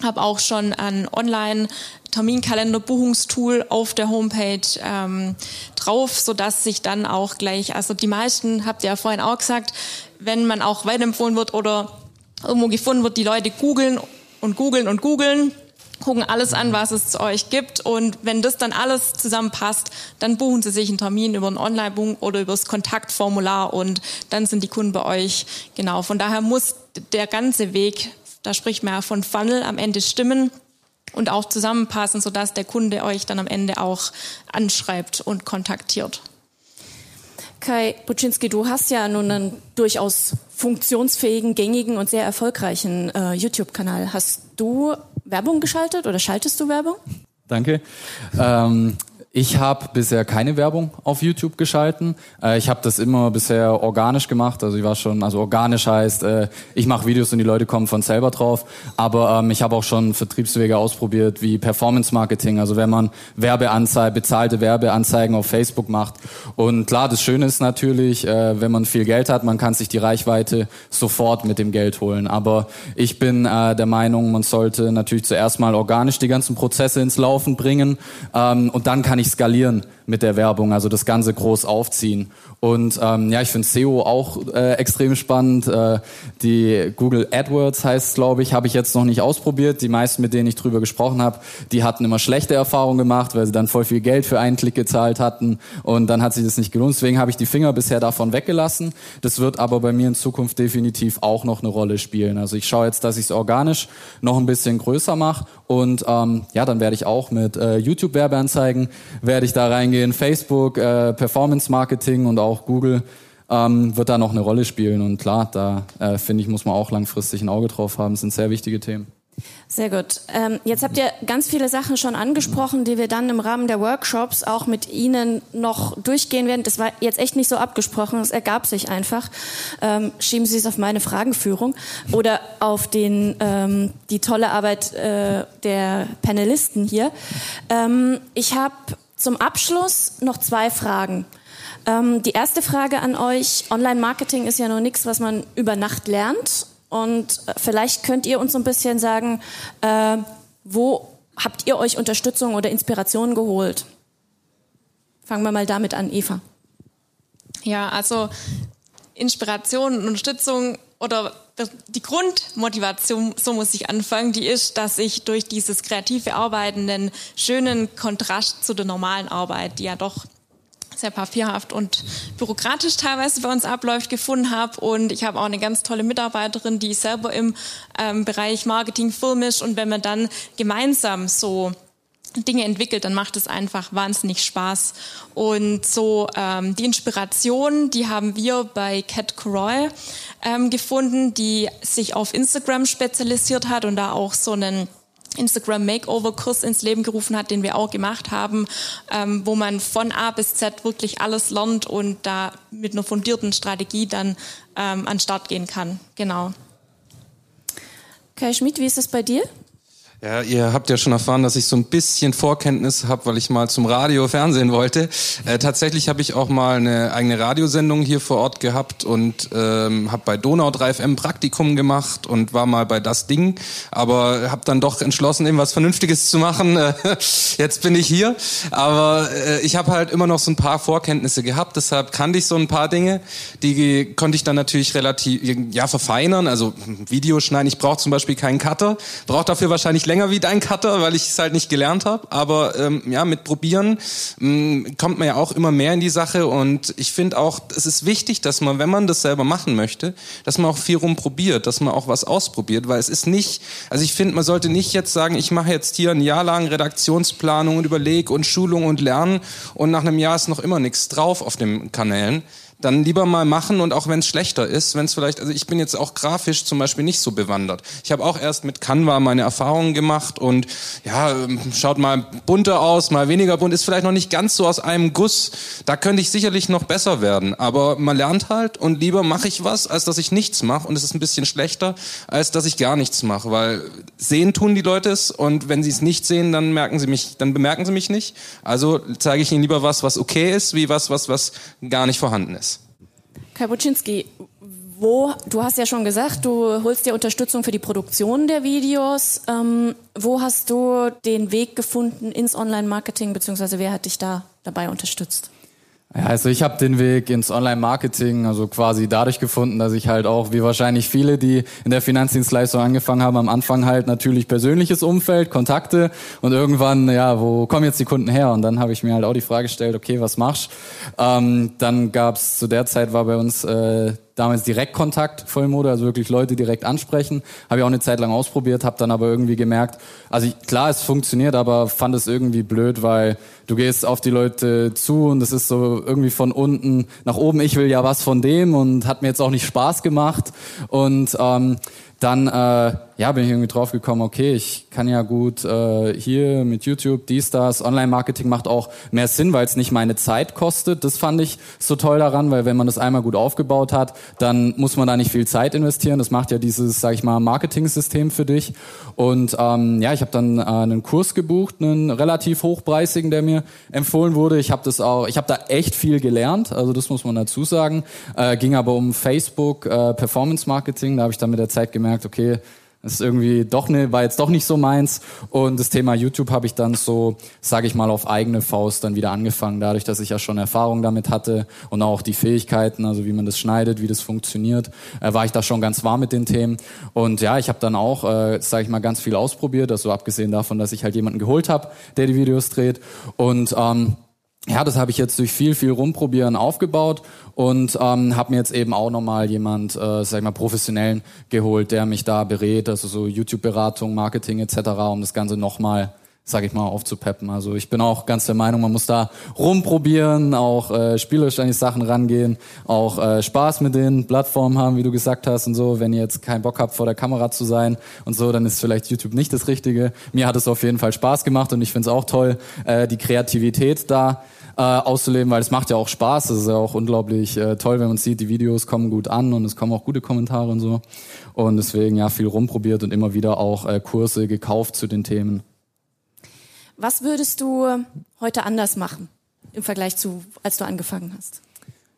Speaker 5: Habe auch schon ein Online-Terminkalender-Buchungstool auf der Homepage ähm, drauf, so dass sich dann auch gleich, also die meisten, habt ihr ja vorhin auch gesagt, wenn man auch weiterempfohlen wird oder irgendwo gefunden wird, die Leute googeln und googeln und googeln, gucken alles an, was es zu euch gibt und wenn das dann alles zusammenpasst, dann buchen sie sich einen Termin über ein Online-Buch oder über das Kontaktformular und dann sind die Kunden bei euch. Genau, von daher muss der ganze Weg, da spricht man ja von Funnel, am Ende stimmen und auch zusammenpassen, sodass der Kunde euch dann am Ende auch anschreibt und kontaktiert.
Speaker 3: Kai Buczynski, du hast ja nun einen durchaus funktionsfähigen, gängigen und sehr erfolgreichen äh, YouTube-Kanal. Hast du Werbung geschaltet oder schaltest du Werbung?
Speaker 6: Danke. Ähm, ich habe bisher keine Werbung auf YouTube geschalten. Äh, ich habe das immer bisher organisch gemacht. Also ich war schon, also organisch heißt, äh, ich mache Videos und die Leute kommen von selber drauf. Aber ähm, ich habe auch schon Vertriebswege ausprobiert wie Performance Marketing. Also wenn man Werbeanzeigen, bezahlte Werbeanzeigen auf Facebook macht. Und klar, das Schöne ist natürlich, äh, wenn man viel Geld hat, man kann sich die Reichweite sofort mit dem Geld holen. Aber ich bin äh, der Meinung, man sollte natürlich zuerst mal organisch die ganzen Prozesse ins Laufen bringen ähm, und dann kann ich skalieren mit der Werbung, also das Ganze groß aufziehen. Und ähm, ja, ich finde SEO auch äh, extrem spannend. Äh, die Google AdWords heißt, glaube ich, habe ich jetzt noch nicht ausprobiert. Die meisten, mit denen ich drüber gesprochen habe, die hatten immer schlechte Erfahrungen gemacht, weil sie dann voll viel Geld für einen Klick gezahlt hatten und dann hat sich das nicht gelohnt. Deswegen habe ich die Finger bisher davon weggelassen. Das wird aber bei mir in Zukunft definitiv auch noch eine Rolle spielen. Also ich schaue jetzt, dass ich es organisch noch ein bisschen größer mache und ähm, ja, dann werde ich auch mit äh, YouTube-Werbeanzeigen werde ich da reingehen, Facebook, äh, Performance Marketing und auch Google ähm, wird da noch eine Rolle spielen. Und klar, da äh, finde ich, muss man auch langfristig ein Auge drauf haben. Das sind sehr wichtige Themen.
Speaker 3: Sehr gut. Ähm, jetzt habt ihr ganz viele Sachen schon angesprochen, die wir dann im Rahmen der Workshops auch mit Ihnen noch durchgehen werden. Das war jetzt echt nicht so abgesprochen, es ergab sich einfach. Ähm, schieben Sie es auf meine Fragenführung oder auf den, ähm, die tolle Arbeit äh, der Panelisten hier. Ähm, ich habe zum Abschluss noch zwei Fragen. Ähm, die erste Frage an euch, Online-Marketing ist ja noch nichts, was man über Nacht lernt und äh, vielleicht könnt ihr uns so ein bisschen sagen, äh, wo habt ihr euch Unterstützung oder Inspiration geholt? Fangen wir mal damit an, Eva.
Speaker 5: Ja, also Inspiration und Unterstützung oder die Grundmotivation, so muss ich anfangen, die ist, dass ich durch dieses kreative Arbeiten einen schönen Kontrast zu der normalen Arbeit, die ja doch sehr papierhaft und bürokratisch teilweise bei uns abläuft, gefunden habe. Und ich habe auch eine ganz tolle Mitarbeiterin, die selber im ähm, Bereich Marketing filmisch. Und wenn man dann gemeinsam so Dinge entwickelt, dann macht es einfach wahnsinnig Spaß. Und so ähm, die Inspiration, die haben wir bei Cat Croy ähm, gefunden, die sich auf Instagram spezialisiert hat und da auch so einen Instagram Makeover Kurs ins Leben gerufen hat, den wir auch gemacht haben, ähm, wo man von A bis Z wirklich alles lernt und da mit einer fundierten Strategie dann ähm, an Start gehen kann. Genau.
Speaker 3: Kai Schmidt, wie ist es bei dir?
Speaker 4: Ja, ihr habt ja schon erfahren, dass ich so ein bisschen Vorkenntnis habe, weil ich mal zum Radio Fernsehen wollte. Äh, tatsächlich habe ich auch mal eine eigene Radiosendung hier vor Ort gehabt und ähm, habe bei Donau 3 FM Praktikum gemacht und war mal bei das Ding, aber habe dann doch entschlossen, irgendwas Vernünftiges zu machen. Äh, jetzt bin ich hier, aber äh, ich habe halt immer noch so ein paar Vorkenntnisse gehabt, deshalb kannte ich so ein paar Dinge, die konnte ich dann natürlich relativ ja verfeinern, also Videoschneiden. Ich brauche zum Beispiel keinen Cutter, brauche dafür wahrscheinlich nicht länger wie dein Cutter, weil ich es halt nicht gelernt habe. Aber ähm, ja, mit Probieren ähm, kommt man ja auch immer mehr in die Sache. Und ich finde auch, es ist wichtig, dass man, wenn man das selber machen möchte, dass man auch viel rumprobiert, dass man auch was ausprobiert, weil es ist nicht, also ich finde, man sollte nicht jetzt sagen, ich mache jetzt hier ein Jahr lang Redaktionsplanung und überleg und Schulung und Lernen und nach einem Jahr ist noch immer nichts drauf auf den Kanälen dann lieber mal machen und auch wenn es schlechter ist, wenn es vielleicht, also ich bin jetzt auch grafisch zum Beispiel nicht so bewandert. Ich habe auch erst mit Canva meine Erfahrungen gemacht und ja, schaut mal bunter aus, mal weniger bunt, ist vielleicht noch nicht ganz so aus einem Guss. Da könnte ich sicherlich noch besser werden, aber man lernt halt und lieber mache ich was, als dass ich nichts mache und es ist ein bisschen schlechter, als dass ich gar nichts mache, weil sehen tun die Leute es und wenn sie es nicht sehen, dann merken sie mich, dann bemerken sie mich nicht. Also zeige ich ihnen lieber was, was okay ist, wie was, was, was gar nicht vorhanden ist.
Speaker 3: Kai Buczynski, wo, du hast ja schon gesagt, du holst dir Unterstützung für die Produktion der Videos. Ähm, wo hast du den Weg gefunden ins Online-Marketing, beziehungsweise wer hat dich da dabei unterstützt?
Speaker 6: Ja, also ich habe den Weg ins Online-Marketing also quasi dadurch gefunden, dass ich halt auch, wie wahrscheinlich viele, die in der Finanzdienstleistung angefangen haben, am Anfang halt natürlich persönliches Umfeld, Kontakte und irgendwann, ja, wo kommen jetzt die Kunden her? Und dann habe ich mir halt auch die Frage gestellt, okay, was machst? Ähm, dann gab's zu der Zeit war bei uns äh, damals Direktkontakt Vollmode, also wirklich Leute direkt ansprechen. Habe ich auch eine Zeit lang ausprobiert, habe dann aber irgendwie gemerkt, also ich, klar, es funktioniert, aber fand es irgendwie blöd, weil du gehst auf die Leute zu und es ist so irgendwie von unten nach oben, ich will ja was von dem und hat mir jetzt auch nicht Spaß gemacht und ähm, dann äh, ja, bin ich irgendwie drauf gekommen, okay, ich kann ja gut äh, hier mit YouTube, dies, das, Online-Marketing macht auch mehr Sinn, weil es nicht meine Zeit kostet. Das fand ich so toll daran, weil wenn man das einmal gut aufgebaut hat, dann muss man da nicht viel Zeit investieren. Das macht ja dieses, sag ich mal, Marketing-System für dich. Und ähm, ja, ich habe dann äh, einen Kurs gebucht, einen relativ hochpreisigen, der mir empfohlen wurde. Ich habe das auch, ich habe da echt viel gelernt, also das muss man dazu sagen. Äh, ging aber um Facebook, äh, Performance Marketing. Da habe ich dann mit der Zeit gemerkt, okay, das ist irgendwie doch ne, war jetzt doch nicht so meins. Und das Thema YouTube habe ich dann so, sage ich mal, auf eigene Faust dann wieder angefangen, dadurch, dass ich ja schon Erfahrung damit hatte und auch die Fähigkeiten, also wie man das schneidet, wie das funktioniert, äh, war ich da schon ganz warm mit den Themen. Und ja, ich habe dann auch, äh, sage ich mal, ganz viel ausprobiert, also abgesehen davon, dass ich halt jemanden geholt habe, der die Videos dreht. Und ähm, ja, das habe ich jetzt durch viel, viel rumprobieren aufgebaut und ähm, habe mir jetzt eben auch nochmal jemand, äh, sag ich mal, professionellen geholt, der mich da berät, also so YouTube-Beratung, Marketing etc., um das Ganze nochmal sag ich mal, aufzupeppen. Also ich bin auch ganz der Meinung, man muss da rumprobieren, auch äh, spielerisch an die Sachen rangehen, auch äh, Spaß mit den Plattformen haben, wie du gesagt hast und so. Wenn ihr jetzt keinen Bock habt, vor der Kamera zu sein und so, dann ist vielleicht YouTube nicht das Richtige. Mir hat es auf jeden Fall Spaß gemacht und ich finde es auch toll, äh, die Kreativität da äh, auszuleben, weil es macht ja auch Spaß. Es ist ja auch unglaublich äh, toll, wenn man sieht, die Videos kommen gut an und es kommen auch gute Kommentare und so. Und deswegen ja viel rumprobiert und immer wieder auch äh, Kurse gekauft zu den Themen.
Speaker 3: Was würdest du heute anders machen im Vergleich zu, als du angefangen hast?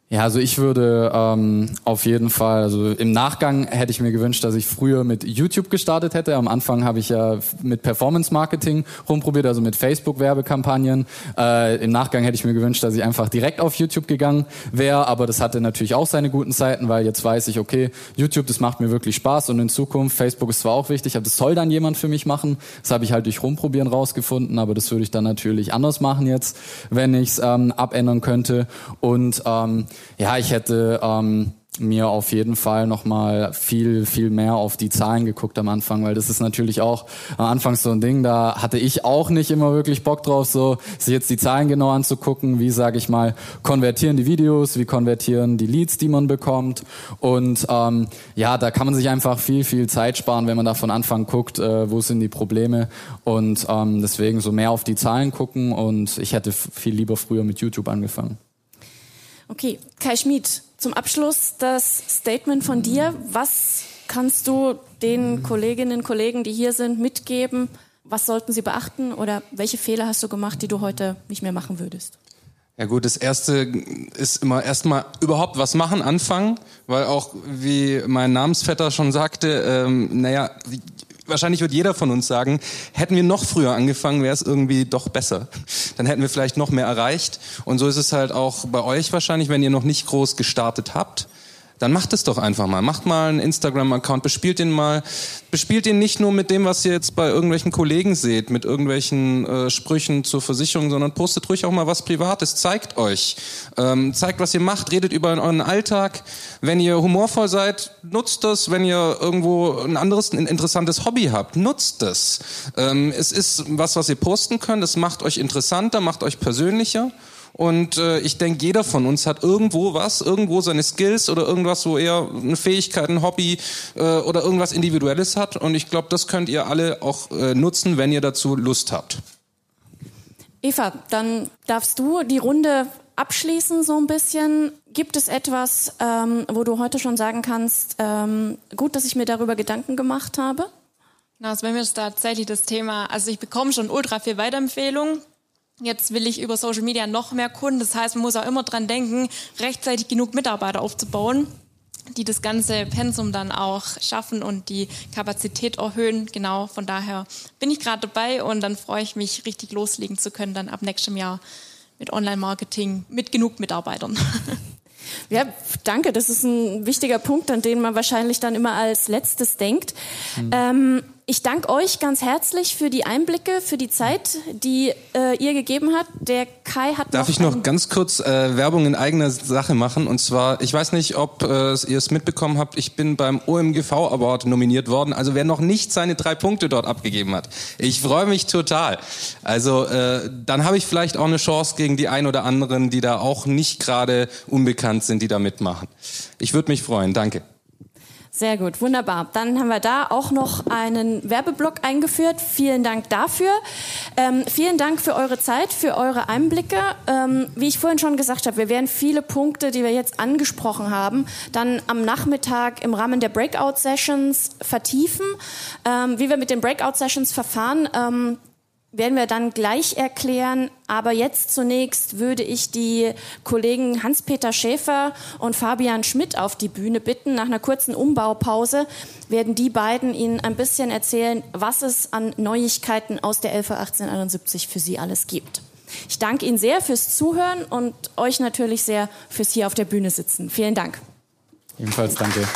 Speaker 6: Ja, also ich würde ähm, auf jeden Fall, also im Nachgang hätte ich mir gewünscht, dass ich früher mit YouTube gestartet hätte. Am Anfang habe ich ja mit Performance Marketing rumprobiert, also mit Facebook-Werbekampagnen. Äh, Im Nachgang hätte ich mir gewünscht, dass ich einfach direkt auf YouTube gegangen wäre, aber das hatte natürlich auch seine guten Seiten, weil jetzt weiß ich, okay, YouTube, das macht mir wirklich Spaß und in Zukunft, Facebook ist zwar auch wichtig, aber das soll dann jemand für mich machen. Das habe ich halt durch Rumprobieren rausgefunden, aber das würde ich dann natürlich anders machen jetzt, wenn ich es ähm, abändern könnte. Und ähm, ja, ich hätte ähm, mir auf jeden Fall nochmal viel, viel mehr auf die Zahlen geguckt am Anfang, weil das ist natürlich auch am Anfang so ein Ding, da hatte ich auch nicht immer wirklich Bock drauf, so sich jetzt die Zahlen genau anzugucken, wie sage ich mal, konvertieren die Videos, wie konvertieren die Leads, die man bekommt. Und ähm, ja, da kann man sich einfach viel, viel Zeit sparen, wenn man da von Anfang guckt, äh, wo sind die Probleme. Und ähm, deswegen so mehr auf die Zahlen gucken und ich hätte viel lieber früher mit YouTube angefangen.
Speaker 3: Okay, Kai Schmid, zum Abschluss das Statement von dir. Was kannst du den Kolleginnen und Kollegen, die hier sind, mitgeben? Was sollten sie beachten oder welche Fehler hast du gemacht, die du heute nicht mehr machen würdest?
Speaker 4: Ja gut, das erste ist immer erstmal überhaupt was machen, anfangen, weil auch wie mein Namensvetter schon sagte, ähm, naja, wahrscheinlich wird jeder von uns sagen, hätten wir noch früher angefangen, wäre es irgendwie doch besser. Dann hätten wir vielleicht noch mehr erreicht. Und so ist es halt auch bei euch wahrscheinlich, wenn ihr noch nicht groß gestartet habt dann macht es doch einfach mal. Macht mal einen Instagram-Account, bespielt den mal. Bespielt den nicht nur mit dem, was ihr jetzt bei irgendwelchen Kollegen seht, mit irgendwelchen äh, Sprüchen zur Versicherung, sondern postet ruhig auch mal was Privates. Zeigt euch. Ähm, zeigt, was ihr macht. Redet über euren Alltag. Wenn ihr humorvoll seid, nutzt das. Wenn ihr irgendwo ein anderes, ein interessantes Hobby habt, nutzt das. Ähm, es ist was, was ihr posten könnt. Es macht euch interessanter, macht euch persönlicher. Und äh, ich denke, jeder von uns hat irgendwo was, irgendwo seine Skills oder irgendwas, wo er eine Fähigkeit, ein Hobby äh, oder irgendwas Individuelles hat. Und ich glaube, das könnt ihr alle auch äh, nutzen, wenn ihr dazu Lust habt.
Speaker 3: Eva, dann darfst du die Runde abschließen so ein bisschen. Gibt es etwas, ähm, wo du heute schon sagen kannst, ähm, gut, dass ich mir darüber Gedanken gemacht habe?
Speaker 5: Na, also bei mir ist tatsächlich das Thema, also ich bekomme schon ultra viel Weiterempfehlungen Jetzt will ich über Social Media noch mehr Kunden. Das heißt, man muss auch immer dran denken, rechtzeitig genug Mitarbeiter aufzubauen, die das ganze Pensum dann auch schaffen und die Kapazität erhöhen. Genau, von daher bin ich gerade dabei und dann freue ich mich, richtig loslegen zu können, dann ab nächstem Jahr mit Online-Marketing mit genug Mitarbeitern.
Speaker 3: Ja, danke. Das ist ein wichtiger Punkt, an den man wahrscheinlich dann immer als letztes denkt. Mhm. Ähm, ich danke euch ganz herzlich für die Einblicke, für die Zeit, die äh, ihr gegeben habt. Der Kai hat
Speaker 4: Darf
Speaker 3: noch
Speaker 4: ich noch ganz kurz äh, Werbung in eigener Sache machen? Und zwar, ich weiß nicht, ob äh, ihr es mitbekommen habt, ich bin beim OMGV Award nominiert worden. Also wer noch nicht seine drei Punkte dort abgegeben hat. Ich freue mich total. Also äh, dann habe ich vielleicht auch eine Chance gegen die ein oder anderen, die da auch nicht gerade unbekannt sind, die da mitmachen. Ich würde mich freuen. Danke.
Speaker 3: Sehr gut, wunderbar. Dann haben wir da auch noch einen Werbeblock eingeführt. Vielen Dank dafür. Ähm, vielen Dank für eure Zeit, für eure Einblicke. Ähm, wie ich vorhin schon gesagt habe, wir werden viele Punkte, die wir jetzt angesprochen haben, dann am Nachmittag im Rahmen der Breakout-Sessions vertiefen. Ähm, wie wir mit den Breakout-Sessions verfahren, ähm, werden wir dann gleich erklären. Aber jetzt zunächst würde ich die Kollegen Hans-Peter Schäfer und Fabian Schmidt auf die Bühne bitten. Nach einer kurzen Umbaupause werden die beiden Ihnen ein bisschen erzählen, was es an Neuigkeiten aus der LV 1871 für Sie alles gibt. Ich danke Ihnen sehr fürs Zuhören und euch natürlich sehr fürs hier auf der Bühne sitzen. Vielen Dank.
Speaker 6: Ebenfalls danke.